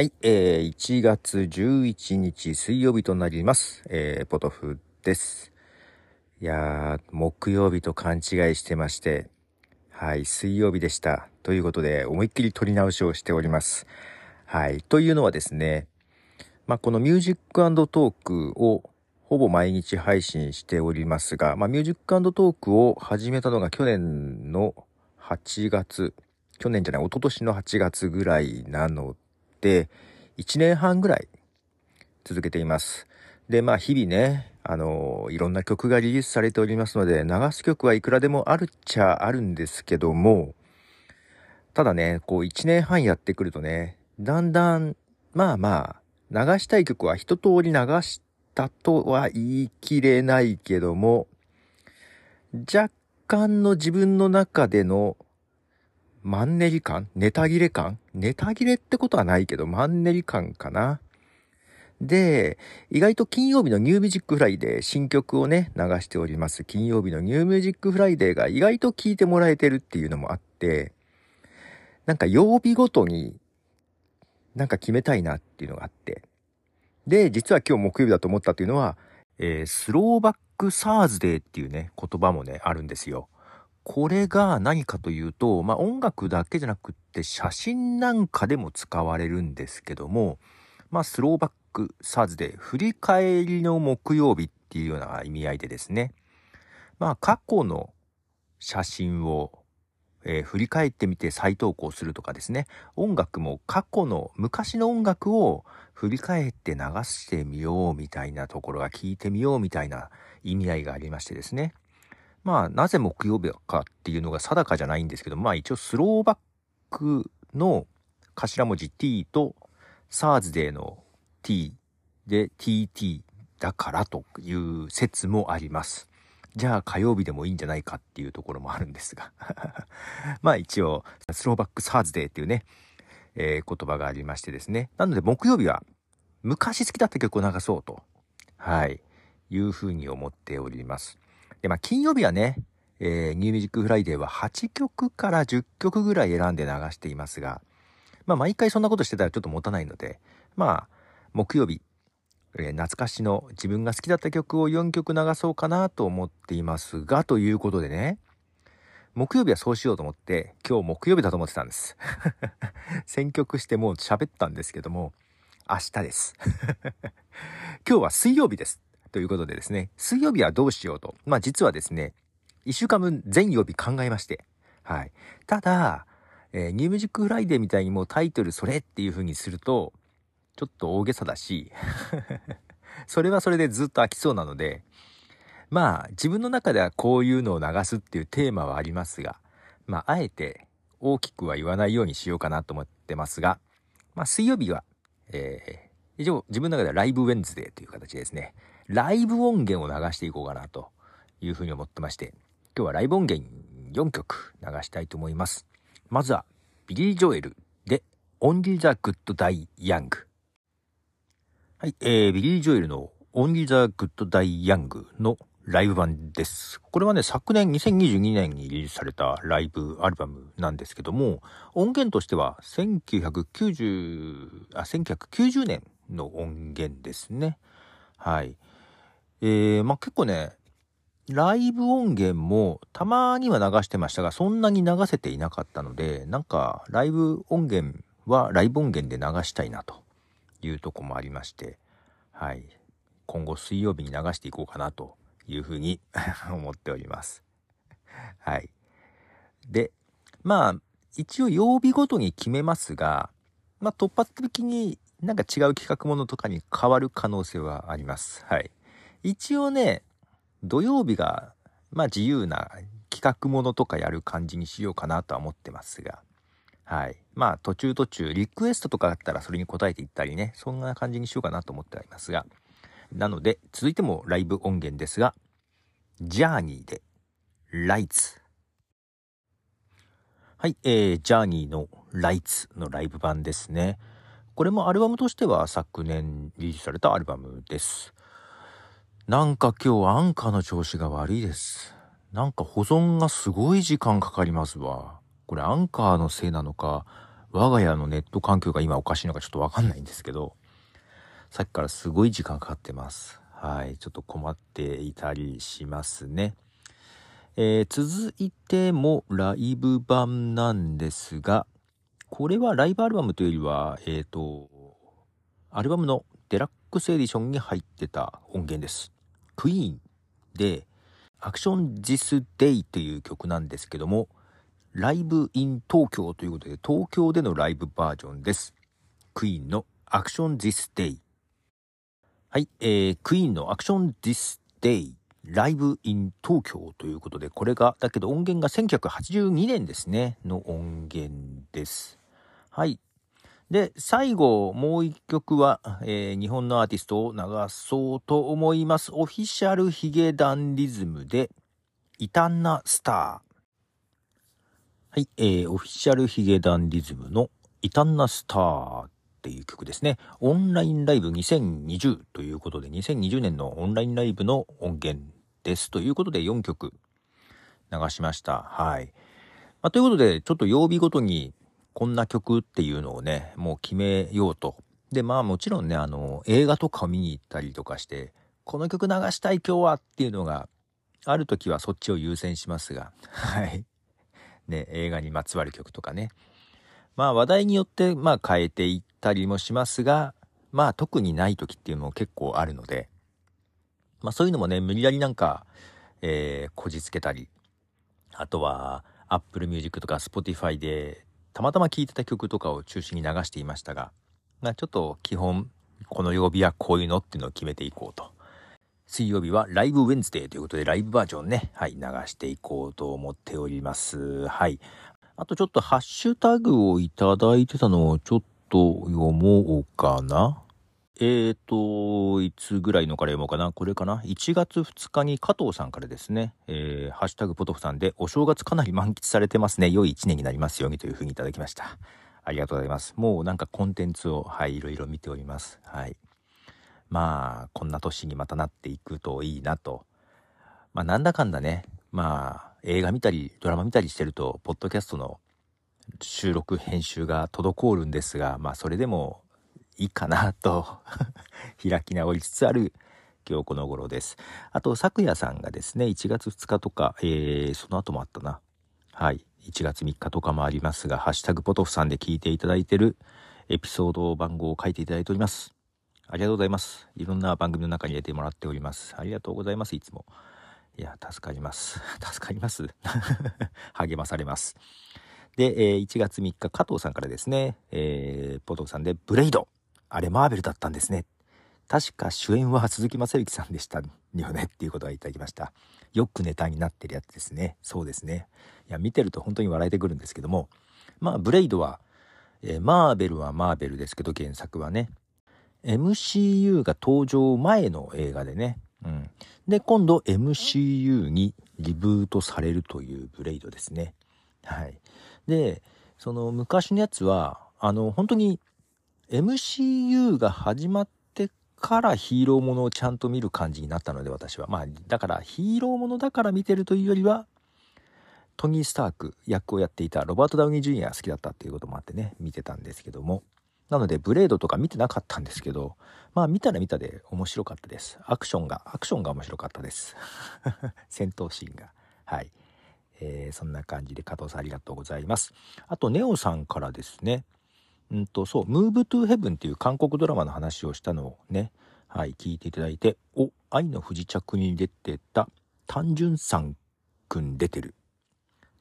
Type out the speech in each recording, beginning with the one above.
はい、えー、1月11日水曜日となります。えー、ポトフです。いやー、木曜日と勘違いしてまして、はい、水曜日でした。ということで、思いっきり撮り直しをしております。はい、というのはですね、まあ、このミュージックトークをほぼ毎日配信しておりますが、まあ、ミュージックトークを始めたのが去年の8月、去年じゃない、一昨年の8月ぐらいなので、1年半ぐらい続けています。で、まあ日々ね、あの、いろんな曲がリリースされておりますので、流す曲はいくらでもあるっちゃあるんですけども、ただね、こう1年半やってくるとね、だんだん、まあまあ、流したい曲は一通り流したとは言い切れないけども、若干の自分の中でのマンネリ感？ネタ切れ感？ネタ切れってことはないけど、マンネリ感かな。で、意外と金曜日の New Music Friday 新曲をね、流しております。金曜日の New Music Friday が意外と聴いてもらえてるっていうのもあって、なんか曜日ごとになんか決めたいなっていうのがあって。で、実は今日木曜日だと思ったっていうのは、えースローバックサーズデーっていうね、言葉もね、あるんですよ。これが何かというと、まあ、音楽だけじゃなくって写真なんかでも使われるんですけども、まあ、スローバックサーズで振り返りの木曜日っていうような意味合いでですね、まあ、過去の写真を、えー振り返ってみて再投稿するとかですね、音楽も過去の昔の音楽を振り返って流してみようみたいなところが聞いてみようみたいな意味合いがありましてですね、まあ、なぜ木曜日かっていうのが定かじゃないんですけど、まあ一応スローバックの頭文字 t と SARS デーの t で tt だからという説もあります。じゃあ火曜日でもいいんじゃないかっていうところもあるんですが。まあ一応、Throwback Thursday っていうね、えー言葉がありましてですね。なので木曜日は昔好きだった曲を流そうと、はい、いうふうに思っております。で、まあ、金曜日はね、えー New Music Friday は8曲から10曲ぐらい選んで流していますが、まあ、毎回そんなことしてたらちょっと持たないので、まあ、木曜日、えー懐かしの自分が好きだった曲を4曲流そうかなと思っていますが、ということでね、木曜日はそうしようと思って、今日木曜日だと思ってたんです。選曲してもう喋ったんですけども、明日です。今日は水曜日です。ということでですね、水曜日はどうしようと。まあ実はですね、一週間分全曜日考えまして。はい。ただ、えー New Music Friday みたいにもうタイトルそれっていう風にすると、ちょっと大げさだし、それはそれでずっと飽きそうなので、まあ自分の中ではこういうのを流すっていうテーマはありますが、まああえて大きくは言わないようにしようかなと思ってますが、まあ水曜日は、えー以上自分の中ではライブウェンズデーという形ですね、ライブ音源を流していこうかなというふうに思ってまして、今日はライブ音源4曲流したいと思います。まずは、ビリー・ジョエルで Only the Good Die Young。はい、えー、ビリー・ジョエルの Only the Good Die Young のライブ版です。これはね、昨年2022年にリリースされたライブアルバムなんですけども、音源としては1990、あ、1990年の音源ですね。はい。えー、まあ、結構ね、ライブ音源もたまには流してましたが、そんなに流せていなかったので、なんかライブ音源はライブ音源で流したいなというとこもありまして、はい。今後水曜日に流していこうかなというふうに 思っております。はい。で、まあ、一応曜日ごとに決めますが、まあ突発的になんか違う企画ものとかに変わる可能性はあります。はい。一応ね、土曜日が、まあ自由な企画ものとかやる感じにしようかなとは思ってますが、はい。まあ途中途中リクエストとかあったらそれに答えていったりね、そんな感じにしようかなと思ってありますが、なので続いてもライブ音源ですが、ジャーニーで、ライツ。はい、えー、ジャーニーのライツのライブ版ですね。これもアルバムとしては昨年リリースされたアルバムです。なんか今日アンカーの調子が悪いです。なんか保存がすごい時間かかりますわ。これアンカーのせいなのか、我が家のネット環境が今おかしいのかちょっとわかんないんですけど、さっきからすごい時間かかってます。はい。ちょっと困っていたりしますね。えー、続いてもライブ版なんですが、これはライブアルバムというよりは、えっ、ー、と、アルバムのデラックスエディションに入ってた音源です。クイーンで、アクション This Day という曲なんですけども、ライブイン東京ということで、東京でのライブバージョンです。クイーンのアクション This Day。はい、えー、クイーンのアクション This Day ライブイン東京ということで、これが、だけど音源が1982年ですね、の音源です。はい。で、最後、もう一曲は、えー、日本のアーティストを流そうと思います。オフィシャルヒゲダンリズムで、異端なスター。はい、えー、オフィシャルヒゲダンリズムの異端なスターっていう曲ですね。オンラインライブ2020ということで、2020年のオンラインライブの音源です。ということで4曲流しました。はい。まあ、ということで、ちょっと曜日ごとにこんな曲っていうのをね、もう決めようと。で、まあもちろんね、あの、映画とかを見に行ったりとかして、この曲流したい今日はっていうのがある時はそっちを優先しますが、はい。ね、映画にまつわる曲とかね。まあ話題によってまあ変えていったりもしますが、まあ特にない時っていうのも結構あるので、まあそういうのもね、無理やりなんか、えー、こじつけたり、あとは Apple Music とか Spotify でたまたま聴いてた曲とかを中心に流していましたが、まあちょっと基本、この曜日はこういうのっていうのを決めていこうと。水曜日はライブウェンズデーということでライブバージョンね、はい、流していこうと思っております。はい。あとちょっとハッシュタグをいただいてたのをちょっと読もうかな。えーと、いつぐらいのから読もうかな？これかな？1月2日に加藤さんからですね、えー、ハッシュタグポトフさんで、お正月かなり満喫されてますね。良い1年になりますようにというふうにいただきました。ありがとうございます。もうなんかコンテンツを、はい、いろいろ見ております。はい。まあ、こんな年にまたなっていくといいなと。まあ、なんだかんだね、まあ、映画見たり、ドラマ見たりしてると、ポッドキャストの収録、編集が滞るんですが、まあ、それでもいいかなと 開き直りつつある今日この頃です。あと、昨夜さんがですね、1月2日とか、えー、その後もあったな。はい。1月3日とかもありますが、ハッシュタグポトフさんで聞いていただいてるエピソード番号を書いていただいております。ありがとうございます。いろんな番組の中に入れてもらっております。ありがとうございます、いつも。いや、助かります。助かります 励まされます。で、えー、1月3日、加藤さんからですね、えー、ポトフさんで、ブレイド。あれ、マーベルだったんですね。確か主演は鈴木雅之さんでしたよねっていうことがいただきました。よくネタになってるやつですね。そうですね。いや、見てると本当に笑えてくるんですけども、まあ、ブレイドは、えー、マーベルはマーベルですけど、原作はね、MCU が登場前の映画でね、うん。で、今度 MCU にリブートされるというブレイドですね。はい。で、その昔のやつは、あの、本当に MCU が始まってからヒーローものをちゃんと見る感じになったので、私は。まあ、だからヒーローものだから見てるというよりは、トニー・スターク役をやっていたロバート・ダウニー・ジュニア好きだったっていうこともあってね、見てたんですけども、なので、ブレードとか見てなかったんですけど、まあ見たら見たで面白かったです。アクションが、アクションが面白かったです。戦闘シーンが。はい。えー、そんな感じで加藤さんありがとうございます。あと、ネオさんからですね、うんと、そう、Move to Heaven っていう韓国ドラマの話をしたのをね、はい、聞いていただいて、お、愛の不時着に出てた、単純さんくん出てる。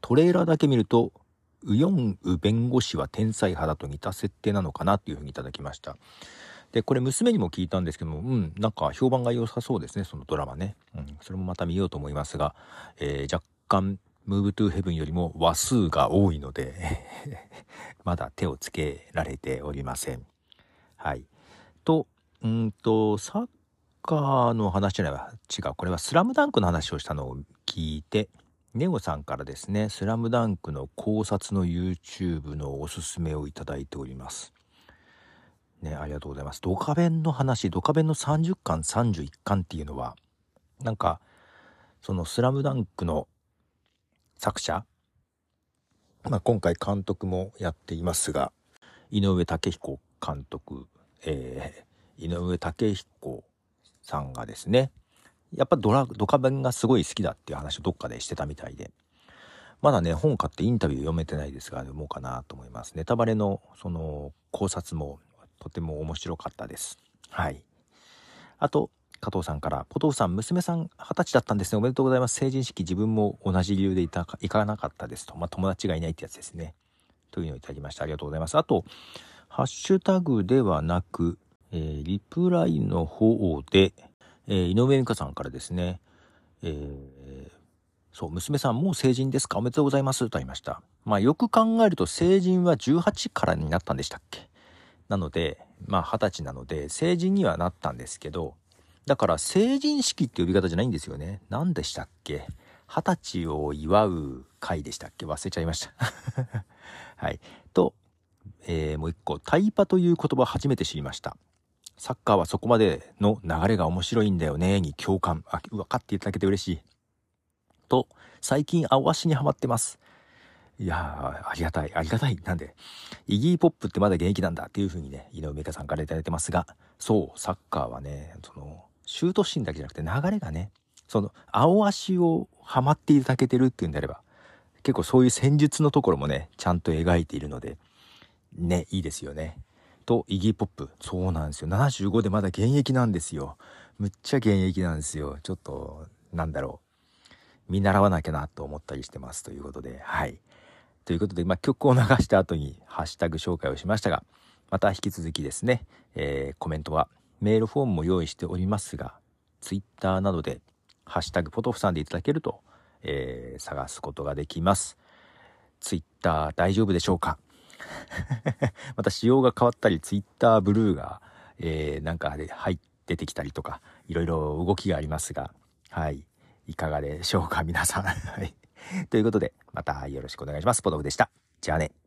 トレーラーだけ見ると、ウヨンウ弁護士は天才派だと似た設定なのかなっていうふうにいただきました。で、これ娘にも聞いたんですけども、うん、なんか評判が良さそうですね、そのドラマね。うん、それもまた見ようと思いますが、えー、若干、ムーブトゥーヘブンよりも話数が多いので まだ手をつけられておりません。はい。と、うんと、サッカーの話じゃないわ。違う。これはスラムダンクの話をしたのを聞いて、ネオさんからですね、スラムダンクの考察の YouTube のおすすめをいただいております。ね、ありがとうございます。ドカベンの話、ドカベンの30巻、31巻っていうのは、なんか、そのスラムダンクの作者、まあ、今回監督もやっていますが、井上武彦監督、えー、井上武彦さんがですね、やっぱドラ、ドカベンがすごい好きだっていう話をどっかでしてたみたいで、まだね、本買ってインタビュー読めてないですが、読もうかなと思います。ネタバレのその考察もとても面白かったです。はい。あと、加藤さんから、ポトフさん、娘さん二十歳だったんですね。おめでとうございます。成人式自分も同じ理由でいた行かなかったですと。まあ、友達がいないってやつですね。というのをいただきました。ありがとうございます。あと、ハッシュタグではなく、えー、リプライの方で、えー、井上美香さんからですね、えー、そう、娘さんもう成人ですか？おめでとうございますとありました。まあよく考えると成人は18からになったんでしたっけ？なので、まあ20歳なので成人にはなったんですけど、だから成人式って呼び方じゃないんですよね。何でしたっけ？二十歳を祝う会でしたっけ？忘れちゃいました はい。と、えー、もう一個、タイパという言葉初めて知りました。サッカーはそこまでの流れが面白いんだよね、に共感。あ、分かっていただけて嬉しい。と、最近青足にはまってます。いやー、ありがたい、ありがたい。なんで、イギーポップってまだ現役なんだっていう風にね、井上美香さんから頂いてますが、そう、サッカーはね、その、シュートシーンだけじゃなくて流れがね、その、青足をはまっていただけてるっていうんであれば、結構そういう戦術のところもね、ちゃんと描いているので、ね、いいですよね。と、イギーポップ。そうなんですよ。75でまだ現役なんですよ。むっちゃ現役なんですよ。ちょっと、なんだろう。見習わなきゃなと思ったりしてます。ということで、はい。ということで、まあ、曲を流した後にハッシュタグ紹介をしましたが、また引き続きですね、えー、コメントはメールフォームも用意しておりますが、ツイッターなどで、ハッシュタグポトフさんでいただけると、えー、探すことができます。ツイッター大丈夫でしょうか？また仕様が変わったり、ツイッターブルーが、えー、なんかで入っててきたりとか、いろいろ動きがありますが、はい。いかがでしょうか、皆さん。はい。ということで、またよろしくお願いします。ポトフでした。じゃあね。